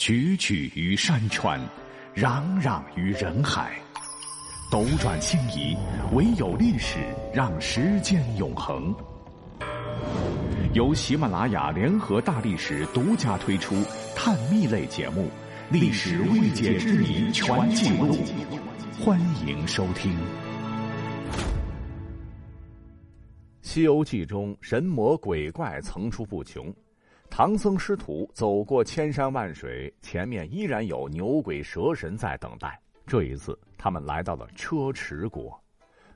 踽踽于山川，攘攘于人海，斗转星移，唯有历史让时间永恒。由喜马拉雅联合大历史独家推出探秘类节目《历史未解之谜全记录》，欢迎收听。《西游记》中神魔鬼怪层出不穷。唐僧师徒走过千山万水，前面依然有牛鬼蛇神在等待。这一次，他们来到了车迟国，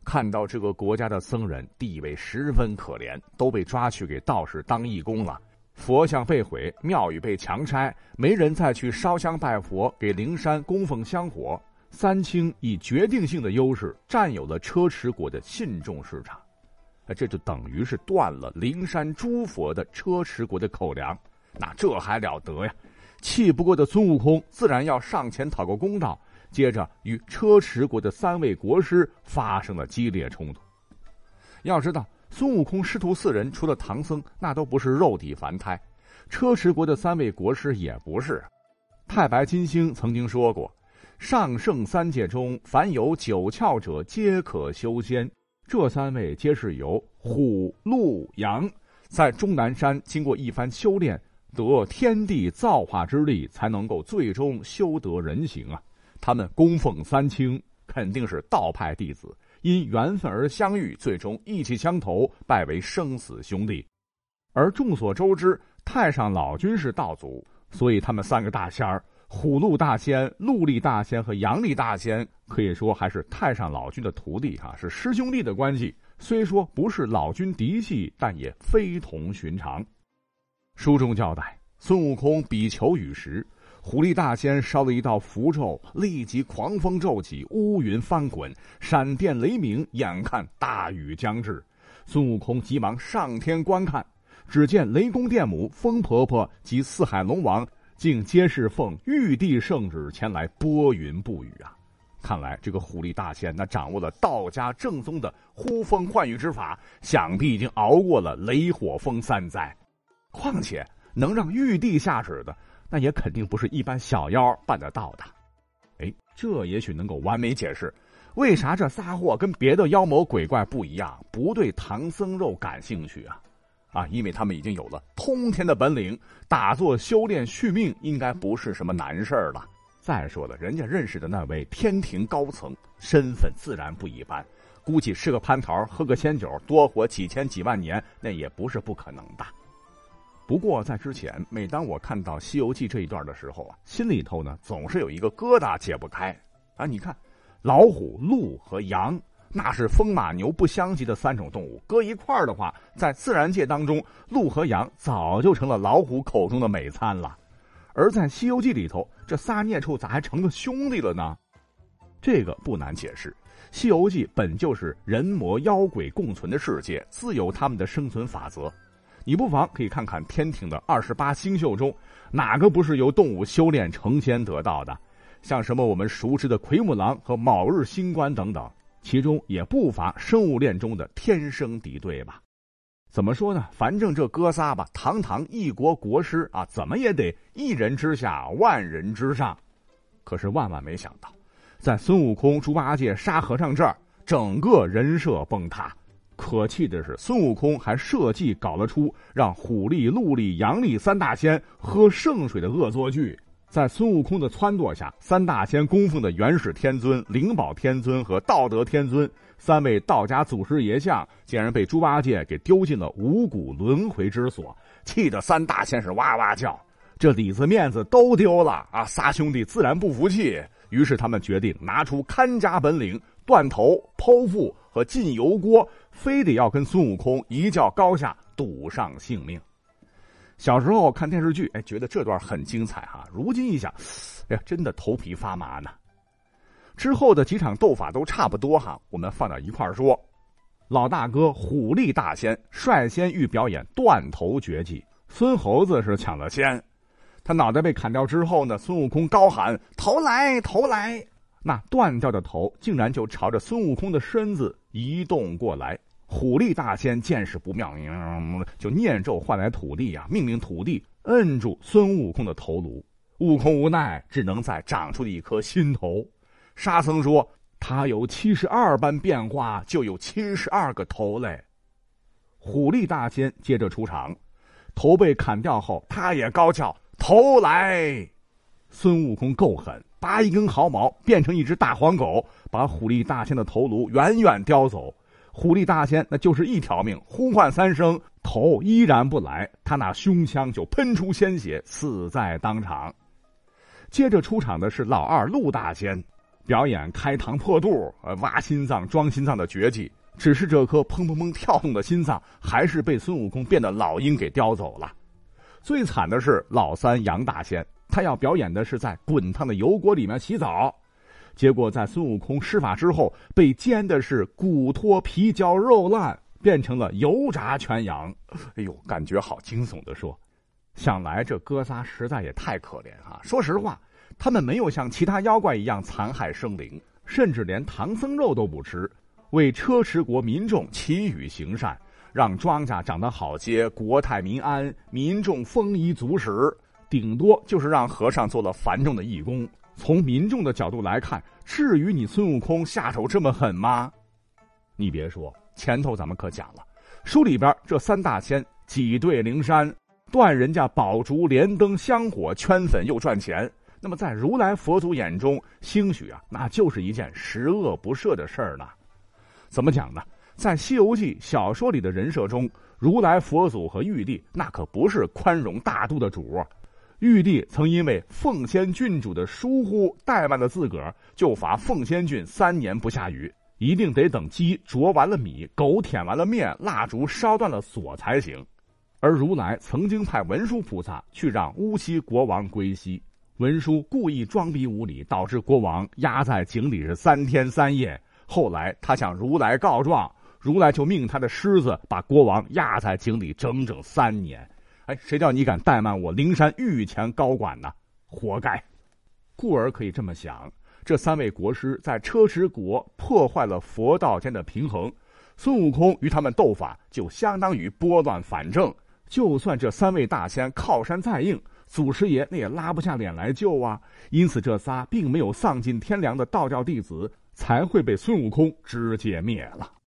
看到这个国家的僧人地位十分可怜，都被抓去给道士当义工了。佛像被毁，庙宇被强拆，没人再去烧香拜佛，给灵山供奉香火。三清以决定性的优势占有了车迟国的信众市场。这就等于是断了灵山诸佛的车迟国的口粮，那这还了得呀！气不过的孙悟空自然要上前讨个公道，接着与车迟国的三位国师发生了激烈冲突。要知道，孙悟空师徒四人除了唐僧，那都不是肉体凡胎；车迟国的三位国师也不是。太白金星曾经说过：“上圣三界中，凡有九窍者，皆可修仙。”这三位皆是由虎、鹿、羊在终南山经过一番修炼，得天地造化之力，才能够最终修得人形啊！他们供奉三清，肯定是道派弟子，因缘分而相遇，最终意气相投，拜为生死兄弟。而众所周知，太上老君是道祖，所以他们三个大仙儿。虎鹿大仙、鹿力大仙和羊力大仙，可以说还是太上老君的徒弟哈，是师兄弟的关系。虽说不是老君嫡系，但也非同寻常。书中交代，孙悟空比求雨时，虎力大仙烧了一道符咒，立即狂风骤起，乌云翻滚，闪电雷鸣，眼看大雨将至。孙悟空急忙上天观看，只见雷公电母、风婆婆及四海龙王。竟皆是奉玉帝圣旨前来拨云布雨啊！看来这个虎力大仙那掌握了道家正宗的呼风唤雨之法，想必已经熬过了雷火风三灾。况且能让玉帝下旨的，那也肯定不是一般小妖办得到的。哎，这也许能够完美解释，为啥这仨货跟别的妖魔鬼怪不一样，不对唐僧肉感兴趣啊？啊，因为他们已经有了通天的本领，打坐修炼续命应该不是什么难事儿了。再说了，人家认识的那位天庭高层，身份自然不一般，估计吃个蟠桃，喝个仙酒，多活几千几万年，那也不是不可能的。不过在之前，每当我看到《西游记》这一段的时候啊，心里头呢总是有一个疙瘩解不开。啊，你看，老虎、鹿和羊。那是风马牛不相及的三种动物，搁一块儿的话，在自然界当中，鹿和羊早就成了老虎口中的美餐了。而在《西游记》里头，这仨孽畜咋还成个兄弟了呢？这个不难解释，《西游记》本就是人魔妖鬼共存的世界，自有他们的生存法则。你不妨可以看看天庭的二十八星宿中，哪个不是由动物修炼成仙得到的？像什么我们熟知的奎木狼和卯日星官等等。其中也不乏生物链中的天生敌对吧？怎么说呢？反正这哥仨吧，堂堂一国国师啊，怎么也得一人之下，万人之上。可是万万没想到，在孙悟空、猪八戒、沙和尚这儿，整个人设崩塌。可气的是，孙悟空还设计搞了出让虎力、鹿力、羊力三大仙喝圣水的恶作剧。在孙悟空的撺掇下，三大仙供奉的元始天尊、灵宝天尊和道德天尊三位道家祖师爷像，竟然被猪八戒给丢进了五谷轮回之所，气得三大仙是哇哇叫，这里子面子都丢了啊！仨兄弟自然不服气，于是他们决定拿出看家本领，断头、剖腹和进油锅，非得要跟孙悟空一较高下，赌上性命。小时候看电视剧，哎，觉得这段很精彩哈。如今一想，哎呀，真的头皮发麻呢。之后的几场斗法都差不多哈，我们放到一块儿说。老大哥虎力大仙率先欲表演断头绝技，孙猴子是抢了先。他脑袋被砍掉之后呢，孙悟空高喊：“头来，头来！”那断掉的头竟然就朝着孙悟空的身子移动过来。虎力大仙见势不妙，就念咒唤来土地呀，命令土地摁住孙悟空的头颅。悟空无奈，只能再长出一颗新头。沙僧说：“他有七十二般变化，就有七十二个头嘞。”虎力大仙接着出场，头被砍掉后，他也高叫：“头来！”孙悟空够狠，拔一根毫毛，变成一只大黄狗，把虎力大仙的头颅远远叼走。虎力大仙那就是一条命，呼唤三声。头依然不来，他那胸腔就喷出鲜血，死在当场。接着出场的是老二陆大仙，表演开膛破肚、呃挖心脏、装心脏的绝技。只是这颗砰砰砰跳动的心脏，还是被孙悟空变的老鹰给叼走了。最惨的是老三杨大仙，他要表演的是在滚烫的油锅里面洗澡，结果在孙悟空施法之后，被煎的是骨脱皮焦肉烂。变成了油炸全羊，哎呦，感觉好惊悚的说。想来这哥仨实在也太可怜啊！说实话，他们没有像其他妖怪一样残害生灵，甚至连唐僧肉都不吃，为车迟国民众祈雨行善，让庄稼长得好些，国泰民安，民众丰衣足食。顶多就是让和尚做了繁重的义工。从民众的角度来看，至于你孙悟空下手这么狠吗？你别说。前头咱们可讲了，书里边这三大仙挤兑灵山，断人家宝烛连灯香火，圈粉又赚钱。那么在如来佛祖眼中，兴许啊，那就是一件十恶不赦的事儿呢。怎么讲呢？在《西游记》小说里的人设中，如来佛祖和玉帝那可不是宽容大度的主儿。玉帝曾因为凤仙郡主的疏忽怠慢了自个儿，就罚凤仙郡三年不下雨。一定得等鸡啄完了米，狗舔完了面，蜡烛烧断了锁才行。而如来曾经派文殊菩萨去让乌溪国王归西，文殊故意装逼无礼，导致国王压在井里是三天三夜。后来他向如来告状，如来就命他的狮子把国王压在井里整整三年。哎，谁叫你敢怠慢我灵山御前高管呢？活该！故而可以这么想。这三位国师在车迟国破坏了佛道间的平衡，孙悟空与他们斗法就相当于拨乱反正。就算这三位大仙靠山再硬，祖师爷那也拉不下脸来救啊。因此，这仨并没有丧尽天良的道教弟子才会被孙悟空直接灭了。